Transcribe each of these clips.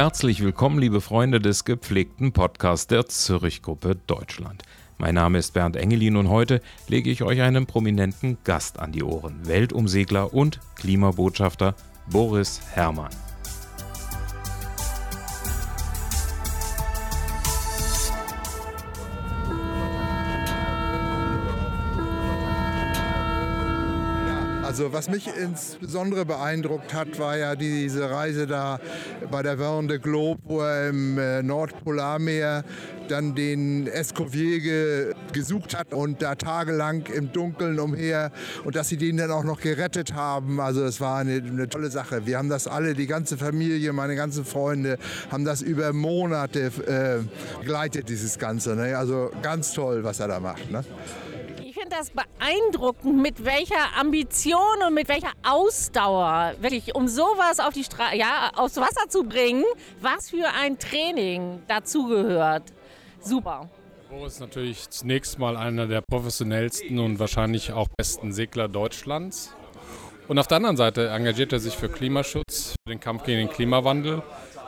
Herzlich willkommen, liebe Freunde des gepflegten Podcasts der Zürich-Gruppe Deutschland. Mein Name ist Bernd Engelin und heute lege ich euch einen prominenten Gast an die Ohren, Weltumsegler und Klimabotschafter Boris Herrmann. Also was mich insbesondere beeindruckt hat, war ja diese Reise da bei der Verne de Globe, wo er im äh, Nordpolarmeer dann den Escoffier ge gesucht hat und da tagelang im Dunkeln umher und dass sie den dann auch noch gerettet haben. Also das war eine, eine tolle Sache. Wir haben das alle, die ganze Familie, meine ganzen Freunde, haben das über Monate äh, begleitet, dieses Ganze. Ne? Also ganz toll, was er da macht. Ne? Finde das beeindruckend, mit welcher Ambition und mit welcher Ausdauer, wirklich, um sowas auf die Stra ja, aufs Wasser zu bringen, was für ein Training dazugehört. Super. Boris ist natürlich zunächst mal einer der professionellsten und wahrscheinlich auch besten Segler Deutschlands. Und auf der anderen Seite engagiert er sich für Klimaschutz, für den Kampf gegen den Klimawandel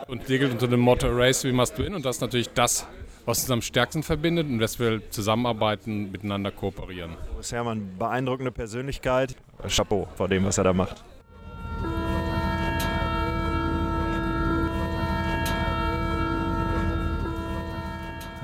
und segelt unter dem Motto Race We Must Win. Und das ist natürlich das, was uns am stärksten verbindet und dass wir zusammenarbeiten, miteinander kooperieren. Boris Herrmann, beeindruckende Persönlichkeit. Chapeau vor dem, was er da macht.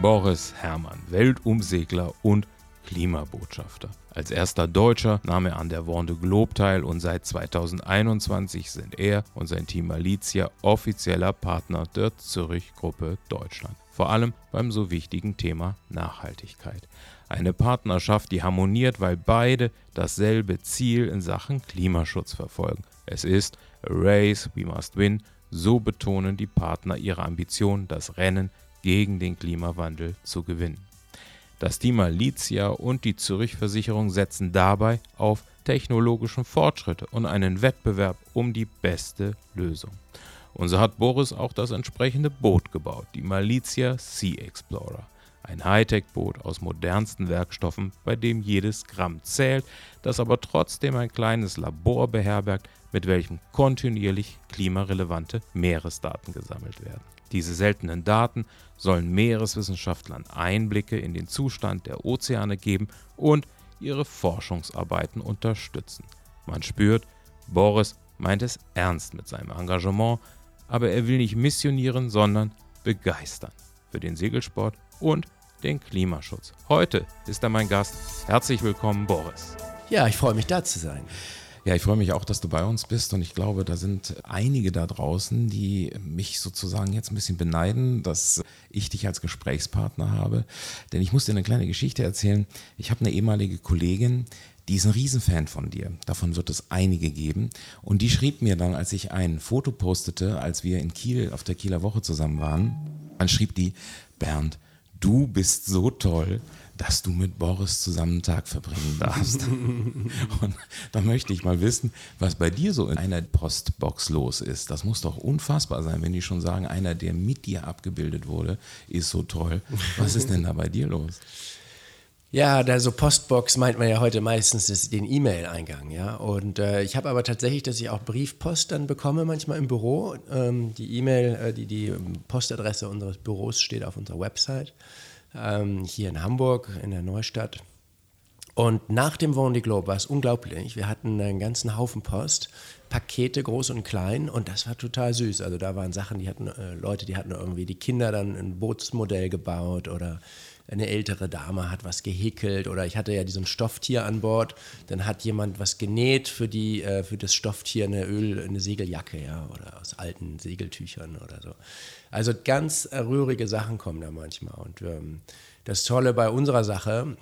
Boris Herrmann, Weltumsegler und Klimabotschafter. Als erster Deutscher nahm er an der Vendée Globe teil und seit 2021 sind er und sein Team Malizia offizieller Partner der Zürich Gruppe Deutschland. Vor allem beim so wichtigen Thema Nachhaltigkeit. Eine Partnerschaft, die harmoniert, weil beide dasselbe Ziel in Sachen Klimaschutz verfolgen. Es ist a race we must win, so betonen die Partner ihre Ambition, das Rennen gegen den Klimawandel zu gewinnen. Das Team Malizia und die Zürich Versicherung setzen dabei auf technologischen Fortschritte und einen Wettbewerb um die beste Lösung. Und so hat Boris auch das entsprechende Boot gebaut, die Malizia Sea Explorer. Ein Hightech-Boot aus modernsten Werkstoffen, bei dem jedes Gramm zählt, das aber trotzdem ein kleines Labor beherbergt, mit welchem kontinuierlich klimarelevante Meeresdaten gesammelt werden. Diese seltenen Daten sollen Meereswissenschaftlern Einblicke in den Zustand der Ozeane geben und ihre Forschungsarbeiten unterstützen. Man spürt, Boris meint es ernst mit seinem Engagement, aber er will nicht missionieren, sondern begeistern für den Segelsport und den Klimaschutz. Heute ist er mein Gast. Herzlich willkommen, Boris. Ja, ich freue mich da zu sein. Ja, ich freue mich auch, dass du bei uns bist und ich glaube, da sind einige da draußen, die mich sozusagen jetzt ein bisschen beneiden, dass ich dich als Gesprächspartner habe. Denn ich muss dir eine kleine Geschichte erzählen. Ich habe eine ehemalige Kollegin, die ist ein Riesenfan von dir. Davon wird es einige geben. Und die schrieb mir dann, als ich ein Foto postete, als wir in Kiel auf der Kieler Woche zusammen waren, dann schrieb die, Bernd, du bist so toll dass du mit Boris zusammen einen Tag verbringen darfst. und da möchte ich mal wissen, was bei dir so in einer Postbox los ist. Das muss doch unfassbar sein, wenn die schon sagen, einer, der mit dir abgebildet wurde, ist so toll. Was ist denn da bei dir los? Ja, da so Postbox meint man ja heute meistens den E-Mail-Eingang, ja. Und äh, ich habe aber tatsächlich, dass ich auch Briefpost dann bekomme, manchmal im Büro. Ähm, die E-Mail, äh, die, die Postadresse unseres Büros steht auf unserer Website ähm, hier in Hamburg, in der Neustadt. Und nach dem Vendée Globe war es unglaublich. Wir hatten einen ganzen Haufen Post, Pakete groß und klein und das war total süß. Also da waren Sachen, die hatten äh, Leute, die hatten irgendwie die Kinder dann ein Bootsmodell gebaut oder eine ältere Dame hat was gehäkelt oder ich hatte ja diesen Stofftier an Bord, dann hat jemand was genäht für die äh, für das Stofftier eine Öl eine Segeljacke ja oder aus alten Segeltüchern oder so. Also ganz rührige Sachen kommen da manchmal. Und ähm, das Tolle bei unserer Sache,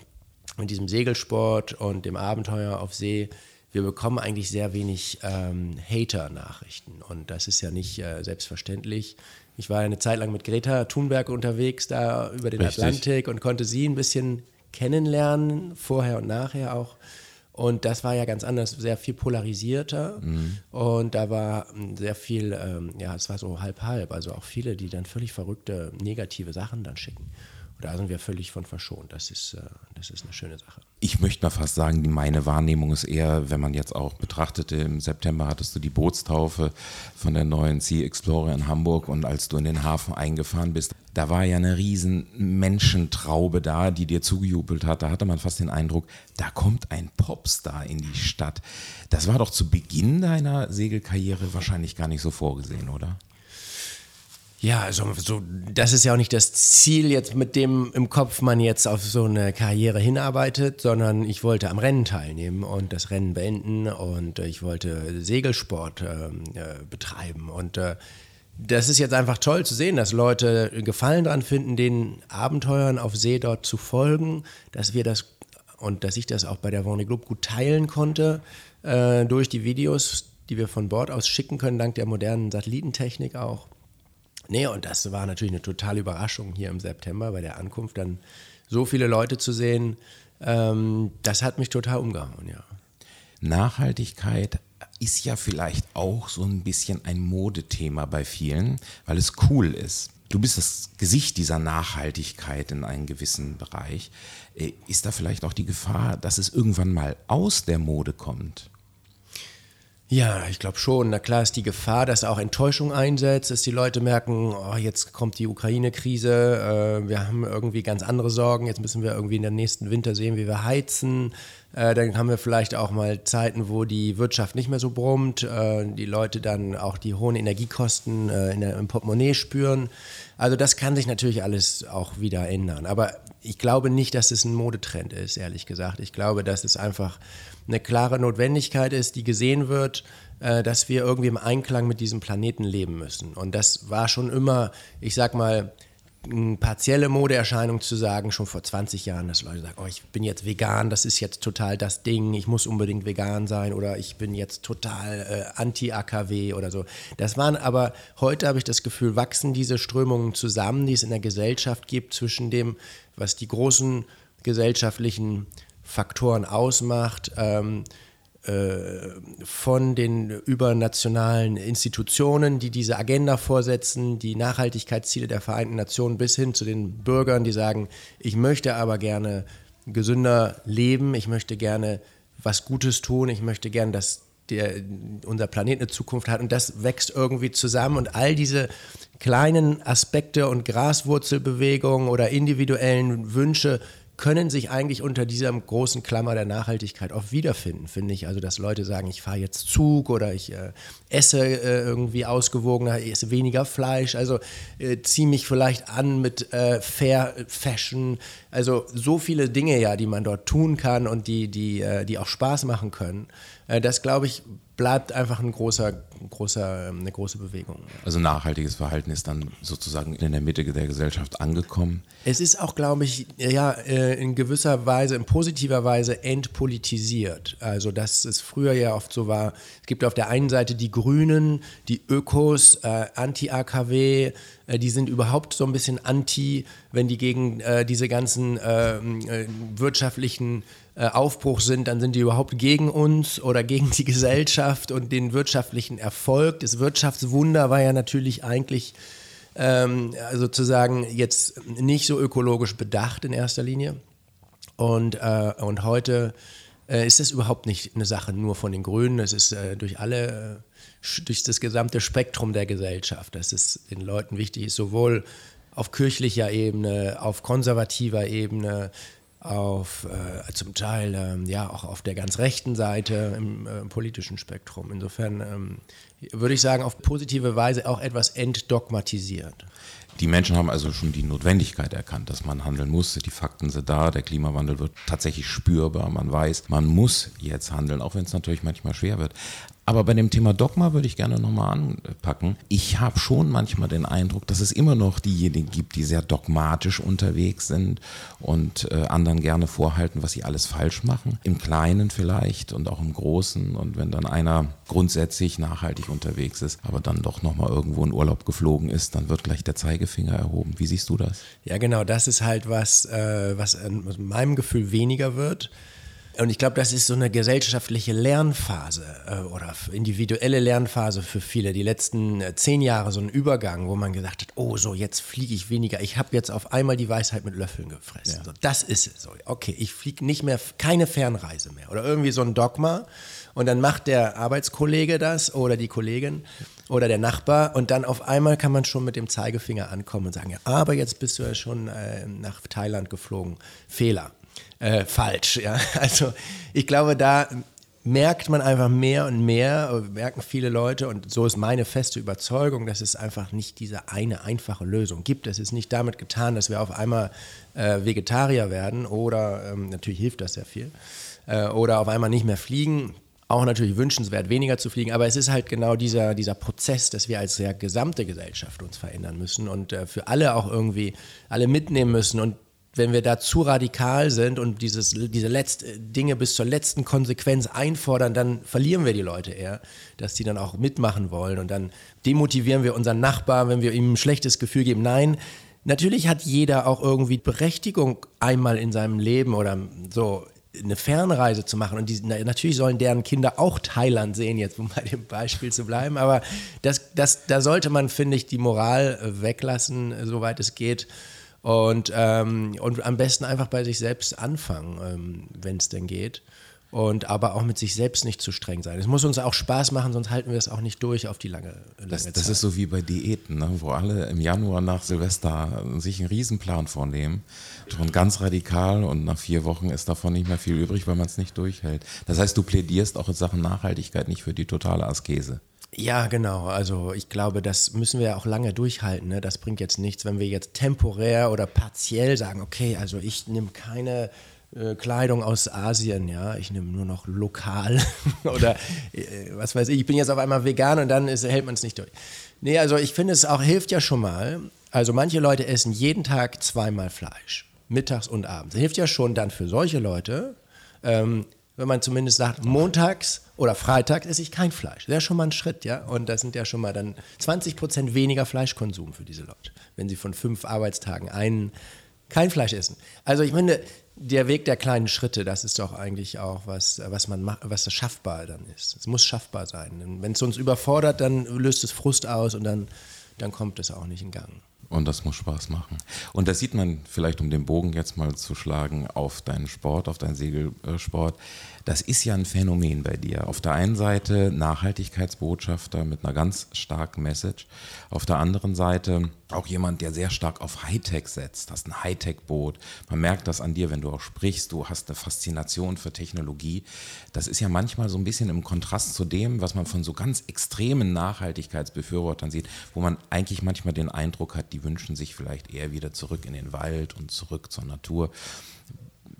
mit diesem Segelsport und dem Abenteuer auf See, wir bekommen eigentlich sehr wenig ähm, Hater-Nachrichten. Und das ist ja nicht äh, selbstverständlich. Ich war eine Zeit lang mit Greta Thunberg unterwegs, da über den Richtig. Atlantik und konnte sie ein bisschen kennenlernen, vorher und nachher auch. Und das war ja ganz anders, sehr viel polarisierter. Mhm. Und da war hm, sehr viel, ähm, ja, es war so halb-halb. Also auch viele, die dann völlig verrückte, negative Sachen dann schicken. Da sind wir völlig von verschont. Das ist, äh, das ist eine schöne Sache. Ich möchte mal fast sagen, meine Wahrnehmung ist eher, wenn man jetzt auch betrachtete, im September hattest du die Bootstaufe von der neuen Sea Explorer in Hamburg und als du in den Hafen eingefahren bist, da war ja eine riesen Menschentraube da, die dir zugejubelt hat. Da hatte man fast den Eindruck, da kommt ein Popstar in die Stadt. Das war doch zu Beginn deiner Segelkarriere wahrscheinlich gar nicht so vorgesehen, oder? Ja, also so, das ist ja auch nicht das Ziel, jetzt mit dem im Kopf man jetzt auf so eine Karriere hinarbeitet, sondern ich wollte am Rennen teilnehmen und das Rennen beenden und ich wollte Segelsport ähm, äh, betreiben. Und äh, das ist jetzt einfach toll zu sehen, dass Leute Gefallen daran finden, den Abenteuern auf See dort zu folgen, dass wir das und dass ich das auch bei der Vendée Globe gut teilen konnte äh, durch die Videos, die wir von Bord aus schicken können, dank der modernen Satellitentechnik auch. Nee, und das war natürlich eine totale Überraschung hier im September bei der Ankunft, dann so viele Leute zu sehen. Ähm, das hat mich total umgehauen, ja. Nachhaltigkeit ist ja vielleicht auch so ein bisschen ein Modethema bei vielen, weil es cool ist. Du bist das Gesicht dieser Nachhaltigkeit in einem gewissen Bereich. Äh, ist da vielleicht auch die Gefahr, dass es irgendwann mal aus der Mode kommt? Ja, ich glaube schon. Na klar ist die Gefahr, dass auch Enttäuschung einsetzt, dass die Leute merken, oh, jetzt kommt die Ukraine-Krise, äh, wir haben irgendwie ganz andere Sorgen, jetzt müssen wir irgendwie in der nächsten Winter sehen, wie wir heizen. Äh, dann haben wir vielleicht auch mal Zeiten, wo die Wirtschaft nicht mehr so brummt, äh, die Leute dann auch die hohen Energiekosten äh, in der, im Portemonnaie spüren. Also das kann sich natürlich alles auch wieder ändern. Aber ich glaube nicht, dass es ein Modetrend ist, ehrlich gesagt. Ich glaube, dass es einfach eine klare Notwendigkeit ist, die gesehen wird, äh, dass wir irgendwie im Einklang mit diesem Planeten leben müssen. Und das war schon immer, ich sag mal, eine partielle Modeerscheinung zu sagen, schon vor 20 Jahren, dass Leute sagen, oh, ich bin jetzt vegan, das ist jetzt total das Ding, ich muss unbedingt vegan sein oder ich bin jetzt total äh, anti-AKW oder so. Das waren aber, heute habe ich das Gefühl, wachsen diese Strömungen zusammen, die es in der Gesellschaft gibt, zwischen dem, was die großen gesellschaftlichen Faktoren ausmacht, ähm, äh, von den übernationalen Institutionen, die diese Agenda vorsetzen, die Nachhaltigkeitsziele der Vereinten Nationen bis hin zu den Bürgern, die sagen, ich möchte aber gerne gesünder leben, ich möchte gerne was Gutes tun, ich möchte gerne, dass der, unser Planet eine Zukunft hat. Und das wächst irgendwie zusammen. Und all diese kleinen Aspekte und Graswurzelbewegungen oder individuellen Wünsche können sich eigentlich unter dieser großen Klammer der Nachhaltigkeit oft wiederfinden, finde ich. Also, dass Leute sagen, ich fahre jetzt Zug oder ich äh, esse äh, irgendwie ausgewogener, ich esse weniger Fleisch, also äh, ziehe mich vielleicht an mit äh, Fair Fashion. Also, so viele Dinge ja, die man dort tun kann und die, die, äh, die auch Spaß machen können. Äh, das, glaube ich, bleibt einfach ein großer, großer, ähm, eine große Bewegung. Also nachhaltiges Verhalten ist dann sozusagen in der Mitte der Gesellschaft angekommen. Es ist auch, glaube ich, ja, äh, in gewisser Weise, in positiver Weise entpolitisiert. Also, dass es früher ja oft so war, es gibt auf der einen Seite die Grünen, die Ökos, äh, Anti-AKW, äh, die sind überhaupt so ein bisschen anti, wenn die gegen äh, diese ganzen ähm, äh, wirtschaftlichen äh, Aufbruch sind, dann sind die überhaupt gegen uns oder gegen die Gesellschaft und den wirtschaftlichen Erfolg. Das Wirtschaftswunder war ja natürlich eigentlich ähm, sozusagen jetzt nicht so ökologisch bedacht in erster Linie. Und, äh, und heute äh, ist es überhaupt nicht eine Sache nur von den Grünen, es ist äh, durch alle, äh, durch das gesamte Spektrum der Gesellschaft, dass es den Leuten wichtig ist, sowohl auf kirchlicher Ebene, auf konservativer Ebene, auf äh, zum Teil ähm, ja auch auf der ganz rechten Seite im äh, politischen Spektrum. Insofern ähm, würde ich sagen, auf positive Weise auch etwas entdogmatisiert. Die Menschen haben also schon die Notwendigkeit erkannt, dass man handeln muss. Die Fakten sind da, der Klimawandel wird tatsächlich spürbar. Man weiß, man muss jetzt handeln, auch wenn es natürlich manchmal schwer wird. Aber bei dem Thema Dogma würde ich gerne nochmal anpacken. Ich habe schon manchmal den Eindruck, dass es immer noch diejenigen gibt, die sehr dogmatisch unterwegs sind und äh, anderen gerne vorhalten, was sie alles falsch machen. Im Kleinen vielleicht und auch im Großen. Und wenn dann einer grundsätzlich nachhaltig unterwegs ist, aber dann doch nochmal irgendwo in Urlaub geflogen ist, dann wird gleich der Zeigefinger erhoben. Wie siehst du das? Ja, genau. Das ist halt was, äh, was in meinem Gefühl weniger wird. Und ich glaube, das ist so eine gesellschaftliche Lernphase äh, oder individuelle Lernphase für viele. Die letzten äh, zehn Jahre so ein Übergang, wo man gesagt hat, oh so, jetzt fliege ich weniger. Ich habe jetzt auf einmal die Weisheit mit Löffeln gefressen. Ja. So, das ist es. So, okay, ich fliege nicht mehr, keine Fernreise mehr. Oder irgendwie so ein Dogma. Und dann macht der Arbeitskollege das oder die Kollegin oder der Nachbar und dann auf einmal kann man schon mit dem Zeigefinger ankommen und sagen, ja, aber jetzt bist du ja schon äh, nach Thailand geflogen. Fehler äh, falsch. Ja? Also ich glaube, da merkt man einfach mehr und mehr, merken viele Leute und so ist meine feste Überzeugung, dass es einfach nicht diese eine einfache Lösung gibt. Es ist nicht damit getan, dass wir auf einmal äh, Vegetarier werden oder ähm, natürlich hilft das sehr viel äh, oder auf einmal nicht mehr fliegen. Auch natürlich wünschenswert, weniger zu fliegen, aber es ist halt genau dieser, dieser Prozess, dass wir als ja, gesamte Gesellschaft uns verändern müssen und äh, für alle auch irgendwie alle mitnehmen müssen. Und wenn wir da zu radikal sind und dieses, diese letzte Dinge bis zur letzten Konsequenz einfordern, dann verlieren wir die Leute eher, dass die dann auch mitmachen wollen und dann demotivieren wir unseren Nachbar, wenn wir ihm ein schlechtes Gefühl geben. Nein, natürlich hat jeder auch irgendwie Berechtigung einmal in seinem Leben oder so eine Fernreise zu machen. Und die, natürlich sollen deren Kinder auch Thailand sehen, jetzt um bei dem Beispiel zu bleiben. Aber das, das, da sollte man, finde ich, die Moral weglassen, soweit es geht. Und, ähm, und am besten einfach bei sich selbst anfangen, ähm, wenn es denn geht. Und aber auch mit sich selbst nicht zu streng sein. Es muss uns auch Spaß machen, sonst halten wir es auch nicht durch auf die lange, lange das, Zeit. Das ist so wie bei Diäten, ne? wo alle im Januar nach Silvester sich einen Riesenplan vornehmen. Schon ganz radikal und nach vier Wochen ist davon nicht mehr viel übrig, weil man es nicht durchhält. Das heißt, du plädierst auch in Sachen Nachhaltigkeit nicht für die totale Askese. Ja, genau. Also ich glaube, das müssen wir auch lange durchhalten. Ne? Das bringt jetzt nichts, wenn wir jetzt temporär oder partiell sagen, okay, also ich nehme keine äh, Kleidung aus Asien, ja, ich nehme nur noch lokal oder äh, was weiß ich, ich bin jetzt auf einmal vegan und dann ist, hält man es nicht durch. Nee, also ich finde, es auch hilft ja schon mal. Also manche Leute essen jeden Tag zweimal Fleisch, mittags und abends. Das hilft ja schon dann für solche Leute, ähm, wenn man zumindest sagt, montags oder freitags esse ich kein Fleisch. Das ist schon mal ein Schritt, ja. Und das sind ja schon mal dann 20 Prozent weniger Fleischkonsum für diese Leute, wenn sie von fünf Arbeitstagen einen kein Fleisch essen. Also ich meine, der Weg der kleinen Schritte, das ist doch eigentlich auch was, was man macht, was das schaffbar dann ist. Es muss schaffbar sein. Wenn es uns überfordert, dann löst es Frust aus und dann, dann kommt es auch nicht in Gang. Und das muss Spaß machen. Und das sieht man vielleicht, um den Bogen jetzt mal zu schlagen, auf deinen Sport, auf deinen Segelsport. Das ist ja ein Phänomen bei dir. Auf der einen Seite Nachhaltigkeitsbotschafter mit einer ganz starken Message. Auf der anderen Seite auch jemand, der sehr stark auf Hightech setzt. Hast ein Hightech-Boot. Man merkt das an dir, wenn du auch sprichst. Du hast eine Faszination für Technologie. Das ist ja manchmal so ein bisschen im Kontrast zu dem, was man von so ganz extremen Nachhaltigkeitsbefürwortern sieht, wo man eigentlich manchmal den Eindruck hat, die wünschen sich vielleicht eher wieder zurück in den Wald und zurück zur Natur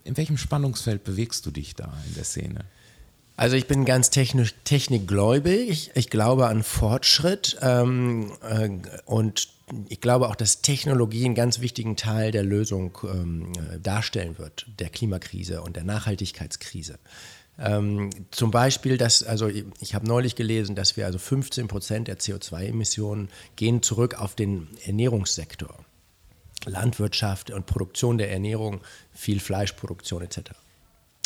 in welchem Spannungsfeld bewegst du dich da in der Szene? Also ich bin ganz technisch, technikgläubig. Ich glaube an Fortschritt ähm, äh, und ich glaube auch, dass Technologie einen ganz wichtigen Teil der Lösung ähm, darstellen wird, der Klimakrise und der Nachhaltigkeitskrise. Ähm, zum Beispiel, dass, also ich habe neulich gelesen, dass wir also 15 Prozent der CO2-Emissionen gehen zurück auf den Ernährungssektor. Landwirtschaft und Produktion der Ernährung, viel Fleischproduktion etc.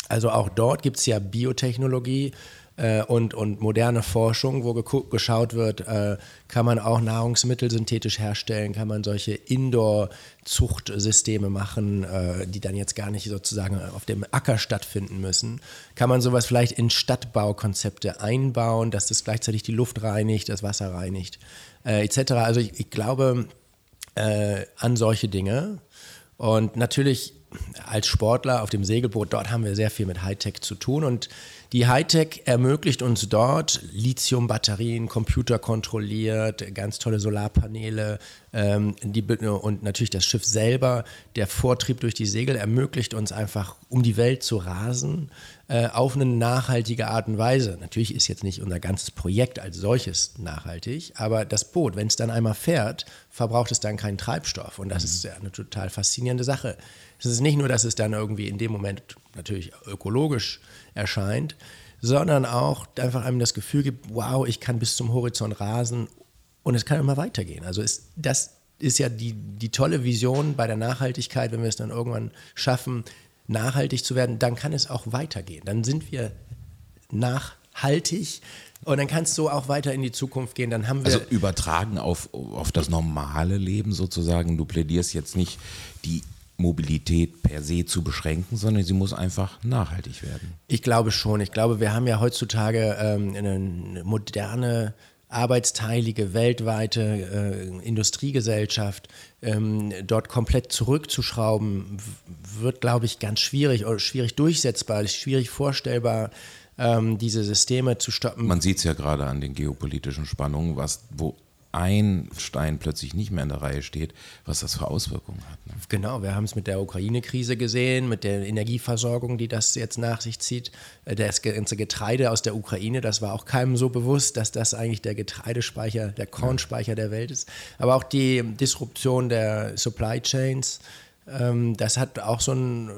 Also auch dort gibt es ja Biotechnologie äh, und, und moderne Forschung, wo geschaut wird, äh, kann man auch Nahrungsmittel synthetisch herstellen, kann man solche Indoor-Zuchtsysteme machen, äh, die dann jetzt gar nicht sozusagen auf dem Acker stattfinden müssen. Kann man sowas vielleicht in Stadtbaukonzepte einbauen, dass das gleichzeitig die Luft reinigt, das Wasser reinigt, äh, etc. Also ich, ich glaube, äh, an solche Dinge. Und natürlich als Sportler auf dem Segelboot, dort haben wir sehr viel mit Hightech zu tun. Und die Hightech ermöglicht uns dort Lithium-Batterien, computerkontrolliert, ganz tolle Solarpaneele ähm, die, und natürlich das Schiff selber. Der Vortrieb durch die Segel ermöglicht uns einfach, um die Welt zu rasen, äh, auf eine nachhaltige Art und Weise. Natürlich ist jetzt nicht unser ganzes Projekt als solches nachhaltig, aber das Boot, wenn es dann einmal fährt, verbraucht es dann keinen Treibstoff. Und das mhm. ist ja eine total faszinierende Sache. Es ist nicht nur, dass es dann irgendwie in dem Moment natürlich ökologisch erscheint, sondern auch einfach einem das Gefühl gibt, wow, ich kann bis zum Horizont rasen und es kann immer weitergehen. Also ist, das ist ja die, die tolle Vision bei der Nachhaltigkeit, wenn wir es dann irgendwann schaffen, nachhaltig zu werden, dann kann es auch weitergehen. Dann sind wir nachhaltig und dann kannst du auch weiter in die Zukunft gehen. Dann haben wir also übertragen auf, auf das normale Leben sozusagen. Du plädierst jetzt nicht die Mobilität per se zu beschränken, sondern sie muss einfach nachhaltig werden. Ich glaube schon. Ich glaube, wir haben ja heutzutage ähm, eine moderne arbeitsteilige weltweite äh, Industriegesellschaft ähm, dort komplett zurückzuschrauben, wird, glaube ich, ganz schwierig oder schwierig durchsetzbar, schwierig vorstellbar, ähm, diese Systeme zu stoppen. Man sieht es ja gerade an den geopolitischen Spannungen, was, wo ein Stein plötzlich nicht mehr in der Reihe steht, was das für Auswirkungen hat. Ne? Genau, wir haben es mit der Ukraine-Krise gesehen, mit der Energieversorgung, die das jetzt nach sich zieht. Äh, das ganze Getreide aus der Ukraine, das war auch keinem so bewusst, dass das eigentlich der Getreidespeicher, der Kornspeicher der Welt ist. Aber auch die Disruption der Supply Chains, das hat auch so einen äh,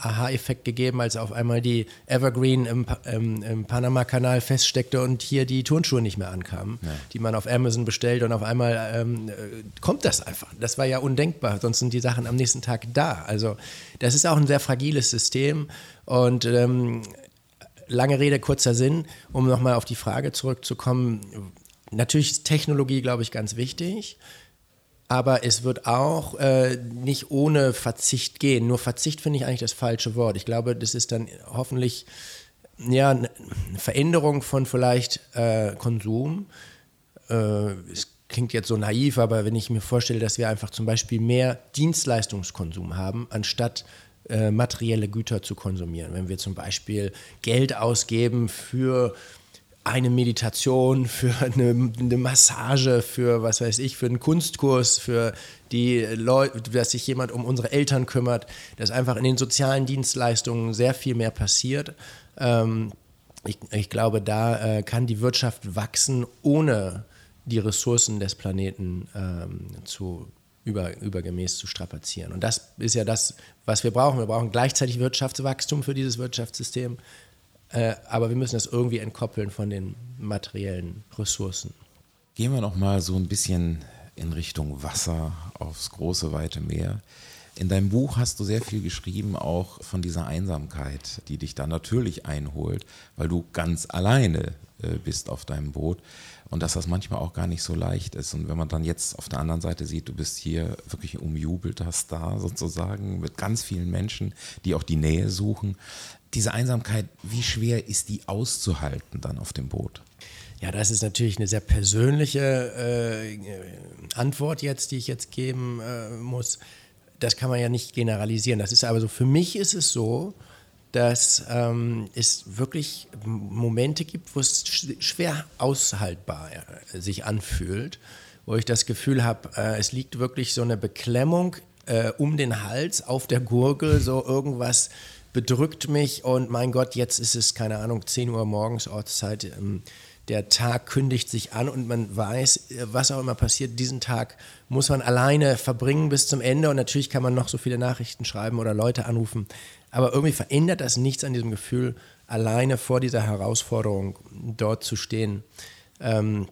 Aha-Effekt gegeben, als auf einmal die Evergreen im, im, im Panama-Kanal feststeckte und hier die Turnschuhe nicht mehr ankamen, ja. die man auf Amazon bestellt und auf einmal ähm, äh, kommt das einfach. Das war ja undenkbar, sonst sind die Sachen am nächsten Tag da. Also das ist auch ein sehr fragiles System und ähm, lange Rede, kurzer Sinn, um nochmal auf die Frage zurückzukommen. Natürlich ist Technologie, glaube ich, ganz wichtig aber es wird auch äh, nicht ohne Verzicht gehen. Nur Verzicht finde ich eigentlich das falsche Wort. Ich glaube, das ist dann hoffentlich ja, eine Veränderung von vielleicht äh, Konsum. Äh, es klingt jetzt so naiv, aber wenn ich mir vorstelle, dass wir einfach zum Beispiel mehr Dienstleistungskonsum haben, anstatt äh, materielle Güter zu konsumieren. Wenn wir zum Beispiel Geld ausgeben für eine Meditation, für eine, eine, Massage, für was weiß ich, für einen Kunstkurs, für die Leute, dass sich jemand um unsere Eltern kümmert, dass einfach in den sozialen Dienstleistungen sehr viel mehr passiert. Ähm, ich, ich, glaube, da äh, kann die Wirtschaft wachsen, ohne die Ressourcen des Planeten ähm, zu über, übergemäß zu strapazieren. Und das ist ja das, was wir brauchen. Wir brauchen gleichzeitig Wirtschaftswachstum für dieses Wirtschaftssystem. Äh, aber wir müssen das irgendwie entkoppeln von den materiellen Ressourcen. Gehen wir noch mal so ein bisschen in Richtung Wasser aufs große weite Meer. In deinem Buch hast du sehr viel geschrieben, auch von dieser Einsamkeit, die dich da natürlich einholt, weil du ganz alleine äh, bist auf deinem Boot und dass das manchmal auch gar nicht so leicht ist. Und wenn man dann jetzt auf der anderen Seite sieht, du bist hier wirklich umjubelter Star sozusagen mit ganz vielen Menschen, die auch die Nähe suchen diese Einsamkeit, wie schwer ist die auszuhalten dann auf dem Boot? Ja, das ist natürlich eine sehr persönliche äh, Antwort jetzt, die ich jetzt geben äh, muss. Das kann man ja nicht generalisieren. Das ist aber so, für mich ist es so, dass ähm, es wirklich Momente gibt, wo es schwer aushaltbar äh, sich anfühlt, wo ich das Gefühl habe, äh, es liegt wirklich so eine Beklemmung äh, um den Hals, auf der Gurgel, so irgendwas bedrückt mich und mein Gott, jetzt ist es, keine Ahnung, 10 Uhr morgens Ortszeit. Ähm, der Tag kündigt sich an und man weiß, äh, was auch immer passiert, diesen Tag muss man alleine verbringen bis zum Ende und natürlich kann man noch so viele Nachrichten schreiben oder Leute anrufen, aber irgendwie verändert das nichts an diesem Gefühl, alleine vor dieser Herausforderung dort zu stehen. Ähm,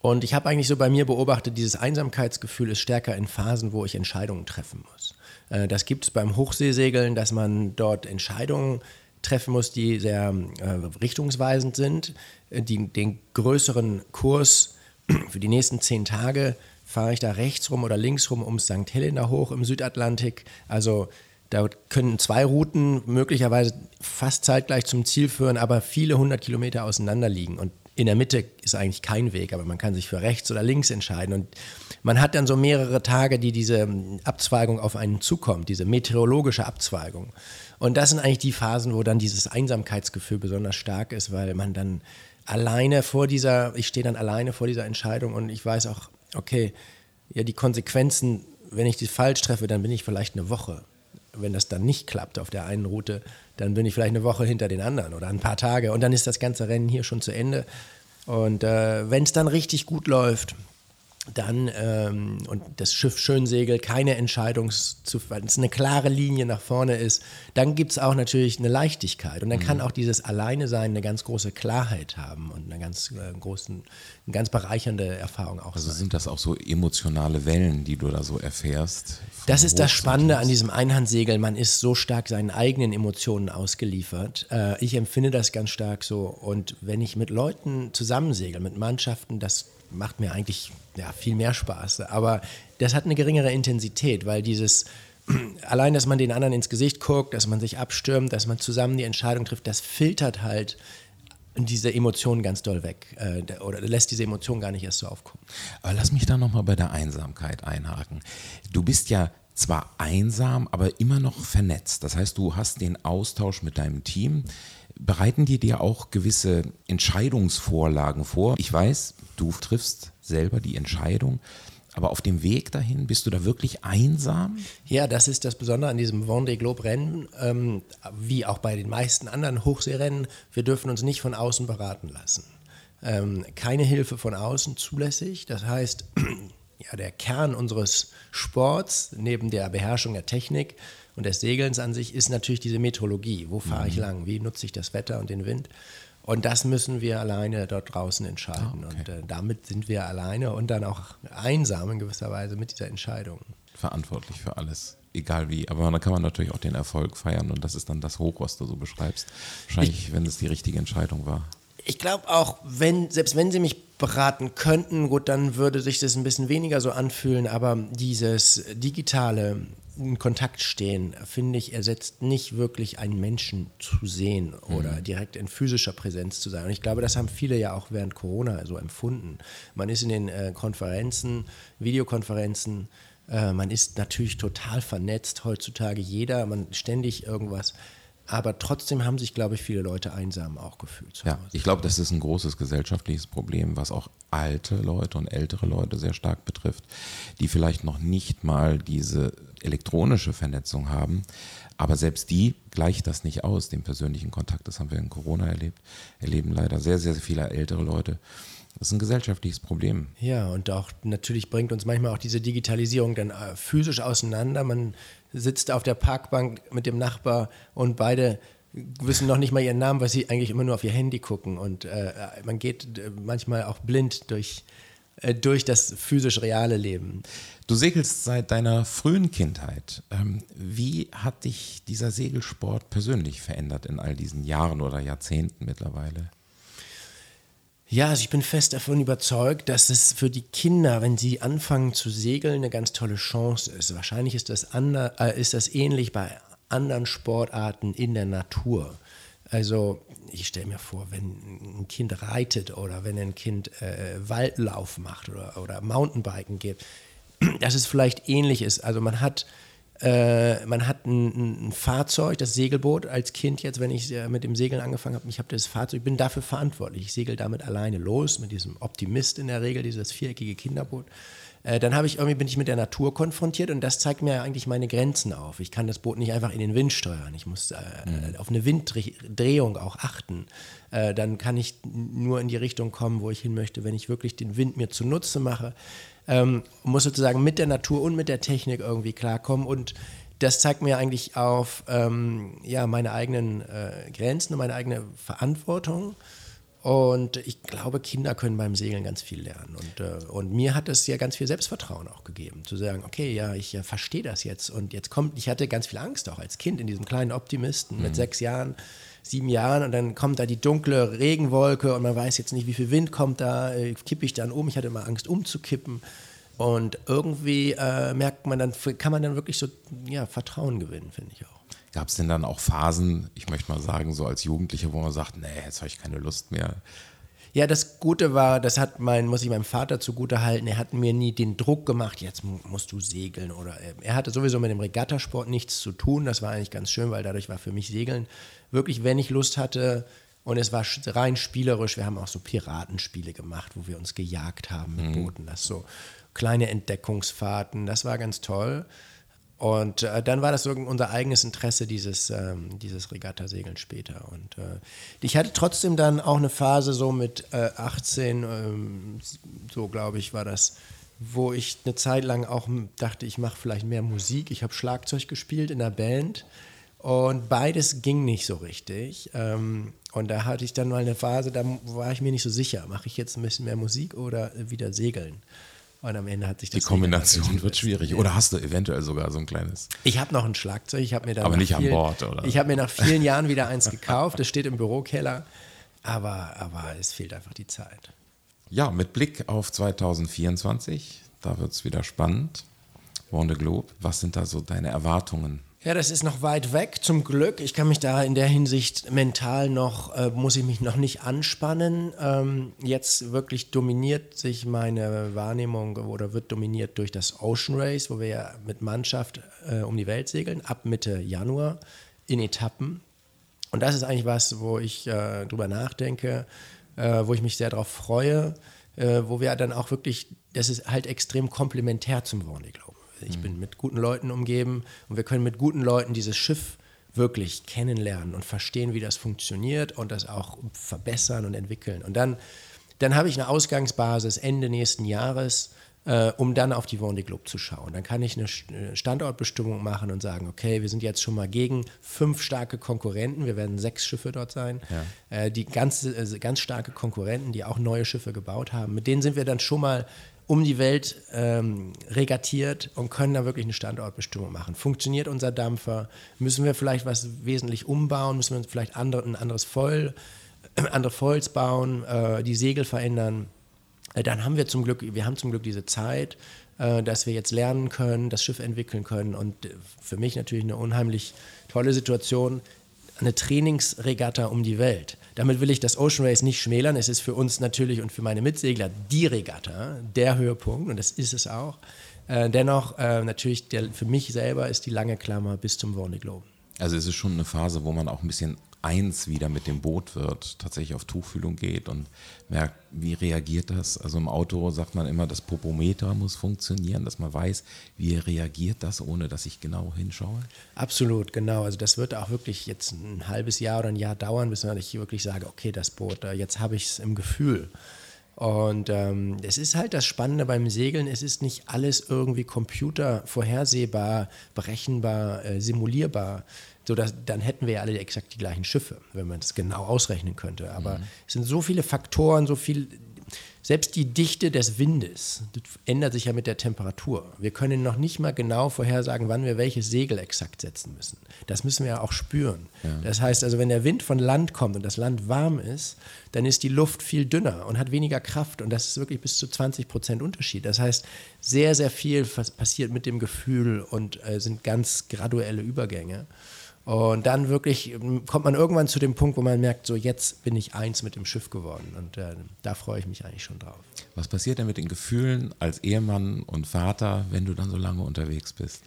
und ich habe eigentlich so bei mir beobachtet, dieses Einsamkeitsgefühl ist stärker in Phasen, wo ich Entscheidungen treffen muss. Äh, das gibt es beim Hochseesegeln, dass man dort Entscheidungen treffen muss, die sehr äh, richtungsweisend sind. Äh, die, den größeren Kurs für die nächsten zehn Tage fahre ich da rechts rum oder links rum um St. Helena hoch im Südatlantik. Also da können zwei Routen möglicherweise fast zeitgleich zum Ziel führen, aber viele hundert Kilometer auseinander liegen. Und in der Mitte ist eigentlich kein Weg, aber man kann sich für rechts oder links entscheiden. Und man hat dann so mehrere Tage, die diese Abzweigung auf einen zukommt, diese meteorologische Abzweigung. Und das sind eigentlich die Phasen, wo dann dieses Einsamkeitsgefühl besonders stark ist, weil man dann alleine vor dieser, ich stehe dann alleine vor dieser Entscheidung und ich weiß auch, okay, ja, die Konsequenzen, wenn ich die falsch treffe, dann bin ich vielleicht eine Woche. Wenn das dann nicht klappt auf der einen Route, dann bin ich vielleicht eine Woche hinter den anderen oder ein paar Tage und dann ist das ganze Rennen hier schon zu Ende. Und äh, wenn es dann richtig gut läuft, dann ähm, und das Schiff schön segelt, keine Entscheidungs wenn es eine klare Linie nach vorne ist, dann gibt es auch natürlich eine Leichtigkeit und dann mhm. kann auch dieses Alleine sein eine ganz große Klarheit haben und eine ganz äh, großen, eine ganz bereichernde Erfahrung auch. Also sein. sind das auch so emotionale Wellen, die du da so erfährst? Das ist das Spannende an diesem Einhandsegeln. Man ist so stark seinen eigenen Emotionen ausgeliefert. Äh, ich empfinde das ganz stark so und wenn ich mit Leuten zusammensegel, mit Mannschaften, das macht mir eigentlich ja, viel mehr Spaß. Aber das hat eine geringere Intensität, weil dieses allein, dass man den anderen ins Gesicht guckt, dass man sich abstürmt, dass man zusammen die Entscheidung trifft, das filtert halt diese Emotionen ganz doll weg äh, oder lässt diese Emotionen gar nicht erst so aufkommen. Aber lass mich da nochmal bei der Einsamkeit einhaken. Du bist ja zwar einsam, aber immer noch vernetzt. Das heißt, du hast den Austausch mit deinem Team. Bereiten die dir auch gewisse Entscheidungsvorlagen vor? Ich weiß, du triffst selber die Entscheidung. Aber auf dem Weg dahin, bist du da wirklich einsam? Ja, das ist das Besondere an diesem Vendée Globe Rennen, ähm, wie auch bei den meisten anderen Hochseerennen. Wir dürfen uns nicht von außen beraten lassen. Ähm, keine Hilfe von außen zulässig. Das heißt, ja, der Kern unseres Sports, neben der Beherrschung der Technik und des Segelns an sich, ist natürlich diese Meteorologie. Wo fahre ich mhm. lang? Wie nutze ich das Wetter und den Wind? Und das müssen wir alleine dort draußen entscheiden. Ah, okay. Und äh, damit sind wir alleine und dann auch einsam in gewisser Weise mit dieser Entscheidung. Verantwortlich für alles, egal wie. Aber dann kann man natürlich auch den Erfolg feiern und das ist dann das Hoch, was du so beschreibst. Wahrscheinlich, ich, wenn es die richtige Entscheidung war. Ich glaube auch, wenn, selbst wenn sie mich beraten könnten, gut, dann würde sich das ein bisschen weniger so anfühlen, aber dieses digitale in Kontakt stehen, finde ich, ersetzt nicht wirklich einen Menschen zu sehen oder mhm. direkt in physischer Präsenz zu sein. Und ich glaube, das haben viele ja auch während Corona so empfunden. Man ist in den äh, Konferenzen, Videokonferenzen, äh, man ist natürlich total vernetzt heutzutage, jeder, man ständig irgendwas. Aber trotzdem haben sich, glaube ich, viele Leute einsam auch gefühlt. Ja, ich glaube, das ist ein großes gesellschaftliches Problem, was auch alte Leute und ältere Leute sehr stark betrifft, die vielleicht noch nicht mal diese elektronische Vernetzung haben. Aber selbst die gleicht das nicht aus, den persönlichen Kontakt. Das haben wir in Corona erlebt. Erleben leider sehr, sehr viele ältere Leute. Das ist ein gesellschaftliches Problem. Ja, und auch natürlich bringt uns manchmal auch diese Digitalisierung dann äh, physisch auseinander. Man sitzt auf der Parkbank mit dem Nachbar und beide wissen noch nicht mal ihren Namen, weil sie eigentlich immer nur auf ihr Handy gucken. Und äh, man geht äh, manchmal auch blind durch, äh, durch das physisch reale Leben. Du segelst seit deiner frühen Kindheit. Ähm, wie hat dich dieser Segelsport persönlich verändert in all diesen Jahren oder Jahrzehnten mittlerweile? Ja, also ich bin fest davon überzeugt, dass es für die Kinder, wenn sie anfangen zu segeln, eine ganz tolle Chance ist. Wahrscheinlich ist das, ander, äh, ist das ähnlich bei anderen Sportarten in der Natur. Also ich stelle mir vor, wenn ein Kind reitet oder wenn ein Kind äh, Waldlauf macht oder, oder Mountainbiken geht, dass es vielleicht ähnlich ist. Also man hat äh, man hat ein, ein, Fahrzeug, das Segelboot, als Kind jetzt, wenn ich mit dem Segeln angefangen habe, ich habe das Fahrzeug, ich bin dafür verantwortlich. Ich segel damit alleine los, mit diesem Optimist in der Regel, dieses viereckige Kinderboot. Äh, dann ich irgendwie bin ich mit der Natur konfrontiert und das zeigt mir eigentlich meine Grenzen auf. Ich kann das Boot nicht einfach in den Wind steuern. Ich muss äh, mhm. auf eine Winddrehung auch achten. Äh, dann kann ich nur in die Richtung kommen, wo ich hin möchte, wenn ich wirklich den Wind mir zunutze mache ähm, muss sozusagen mit der Natur und mit der Technik irgendwie klarkommen und das zeigt mir eigentlich auf ähm, ja, meine eigenen äh, Grenzen und meine eigene Verantwortung. Und ich glaube, Kinder können beim Segeln ganz viel lernen. Und, äh, und mir hat es ja ganz viel Selbstvertrauen auch gegeben, zu sagen, okay, ja, ich äh, verstehe das jetzt. Und jetzt kommt, ich hatte ganz viel Angst auch als Kind in diesem kleinen Optimisten mhm. mit sechs Jahren, sieben Jahren. Und dann kommt da die dunkle Regenwolke und man weiß jetzt nicht, wie viel Wind kommt da, äh, kippe ich dann um. Ich hatte immer Angst umzukippen. Und irgendwie äh, merkt man dann, kann man dann wirklich so ja, Vertrauen gewinnen, finde ich auch. Gab es denn dann auch Phasen, ich möchte mal sagen, so als Jugendlicher, wo man sagt, nee, jetzt habe ich keine Lust mehr? Ja, das Gute war, das hat mein, muss ich meinem Vater zugute halten, er hat mir nie den Druck gemacht, jetzt musst du segeln oder äh, er hatte sowieso mit dem Regattasport nichts zu tun. Das war eigentlich ganz schön, weil dadurch war für mich Segeln wirklich, wenn ich Lust hatte, und es war rein spielerisch. Wir haben auch so Piratenspiele gemacht, wo wir uns gejagt haben mit mhm. Booten. Das so kleine Entdeckungsfahrten. Das war ganz toll. Und äh, dann war das unser eigenes Interesse, dieses, ähm, dieses Regattasegeln später. Und äh, ich hatte trotzdem dann auch eine Phase so mit äh, 18, ähm, so glaube ich, war das, wo ich eine Zeit lang auch dachte, ich mache vielleicht mehr Musik. Ich habe Schlagzeug gespielt in der Band und beides ging nicht so richtig. Ähm, und da hatte ich dann mal eine Phase, da war ich mir nicht so sicher, mache ich jetzt ein bisschen mehr Musik oder wieder segeln. Und am Ende hat sich das Die Kombination wird schwierig. Oder hast du eventuell sogar so ein kleines? Ich habe noch ein Schlagzeug. Ich habe mir aber nicht vielen, an Bord, oder? Ich habe mir nach vielen Jahren wieder eins gekauft. Das steht im Bürokeller. Aber, aber es fehlt einfach die Zeit. Ja, mit Blick auf 2024, da wird es wieder spannend. Warn the Globe, was sind da so deine Erwartungen? Ja, das ist noch weit weg, zum Glück. Ich kann mich da in der Hinsicht mental noch, äh, muss ich mich noch nicht anspannen. Ähm, jetzt wirklich dominiert sich meine Wahrnehmung oder wird dominiert durch das Ocean Race, wo wir ja mit Mannschaft äh, um die Welt segeln, ab Mitte Januar in Etappen. Und das ist eigentlich was, wo ich äh, drüber nachdenke, äh, wo ich mich sehr darauf freue, äh, wo wir dann auch wirklich, das ist halt extrem komplementär zum Vendée Globe. Ich mhm. bin mit guten Leuten umgeben und wir können mit guten Leuten dieses Schiff wirklich kennenlernen und verstehen, wie das funktioniert und das auch verbessern und entwickeln. Und dann, dann habe ich eine Ausgangsbasis Ende nächsten Jahres, äh, um dann auf die Vendée Globe zu schauen. Dann kann ich eine äh, Standortbestimmung machen und sagen, okay, wir sind jetzt schon mal gegen fünf starke Konkurrenten, wir werden sechs Schiffe dort sein, ja. äh, die ganz, äh, ganz starke Konkurrenten, die auch neue Schiffe gebaut haben, mit denen sind wir dann schon mal um die Welt ähm, regattiert und können da wirklich eine Standortbestimmung machen. Funktioniert unser Dampfer? Müssen wir vielleicht was wesentlich umbauen? Müssen wir vielleicht andere, ein anderes Foil, andere Foils bauen, äh, die Segel verändern? Äh, dann haben wir zum Glück, wir haben zum Glück diese Zeit, äh, dass wir jetzt lernen können, das Schiff entwickeln können und äh, für mich natürlich eine unheimlich tolle Situation, eine Trainingsregatta um die Welt. Damit will ich das Ocean Race nicht schmälern. Es ist für uns natürlich und für meine Mitsegler die Regatta, der Höhepunkt und das ist es auch. Äh, dennoch, äh, natürlich, der, für mich selber ist die lange Klammer bis zum Vendée Globe. Also es ist schon eine Phase, wo man auch ein bisschen eins wieder mit dem Boot wird, tatsächlich auf Tuchfühlung geht und merkt, wie reagiert das. Also im Auto sagt man immer, das Popometer muss funktionieren, dass man weiß, wie reagiert das, ohne dass ich genau hinschaue. Absolut, genau. Also das wird auch wirklich jetzt ein halbes Jahr oder ein Jahr dauern, bis ich wirklich sage, okay, das Boot, äh, jetzt habe ich es im Gefühl. Und ähm, es ist halt das Spannende beim Segeln, es ist nicht alles irgendwie computervorhersehbar, berechenbar, äh, simulierbar. So dass, dann hätten wir ja alle exakt die gleichen Schiffe, wenn man das genau ausrechnen könnte. Aber mhm. es sind so viele Faktoren, so viel, selbst die Dichte des Windes ändert sich ja mit der Temperatur. Wir können noch nicht mal genau vorhersagen, wann wir welches Segel exakt setzen müssen. Das müssen wir ja auch spüren. Ja. Das heißt also, wenn der Wind von Land kommt und das Land warm ist, dann ist die Luft viel dünner und hat weniger Kraft. Und das ist wirklich bis zu 20 Prozent Unterschied. Das heißt, sehr, sehr viel passiert mit dem Gefühl und äh, sind ganz graduelle Übergänge. Und dann wirklich ähm, kommt man irgendwann zu dem Punkt, wo man merkt, so jetzt bin ich eins mit dem Schiff geworden. Und äh, da freue ich mich eigentlich schon drauf. Was passiert denn mit den Gefühlen als Ehemann und Vater, wenn du dann so lange unterwegs bist?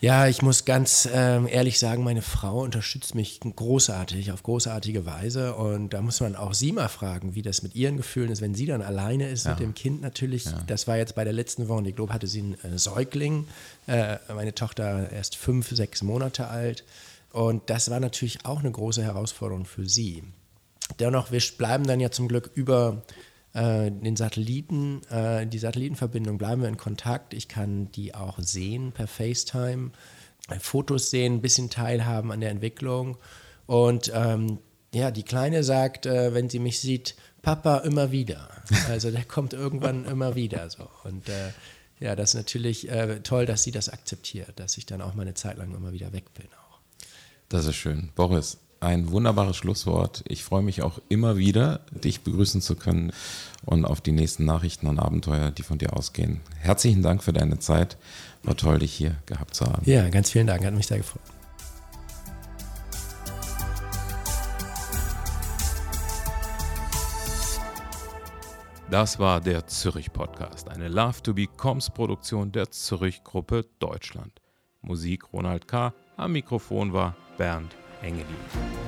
Ja, ich muss ganz ähm, ehrlich sagen, meine Frau unterstützt mich großartig, auf großartige Weise. Und da muss man auch sie mal fragen, wie das mit ihren Gefühlen ist, wenn sie dann alleine ist ja. mit dem Kind natürlich. Ja. Das war jetzt bei der letzten Woche, ich glaube, hatte sie einen äh, Säugling. Äh, meine Tochter erst fünf, sechs Monate alt. Und das war natürlich auch eine große Herausforderung für sie. Dennoch, wir bleiben dann ja zum Glück über äh, den Satelliten, äh, die Satellitenverbindung bleiben wir in Kontakt. Ich kann die auch sehen per FaceTime, äh, Fotos sehen, ein bisschen teilhaben an der Entwicklung. Und ähm, ja, die Kleine sagt, äh, wenn sie mich sieht, Papa immer wieder. Also der kommt irgendwann immer wieder so. Und äh, ja, das ist natürlich toll, dass sie das akzeptiert, dass ich dann auch mal eine Zeit lang immer wieder weg bin. Auch. Das ist schön. Boris, ein wunderbares Schlusswort. Ich freue mich auch immer wieder, dich begrüßen zu können und auf die nächsten Nachrichten und Abenteuer, die von dir ausgehen. Herzlichen Dank für deine Zeit. War toll, dich hier gehabt zu haben. Ja, ganz vielen Dank. Hat mich sehr gefreut. Das war der Zürich Podcast, eine Love to Be Coms Produktion der Zürich Gruppe Deutschland. Musik Ronald K. Am Mikrofon war Bernd Engelin.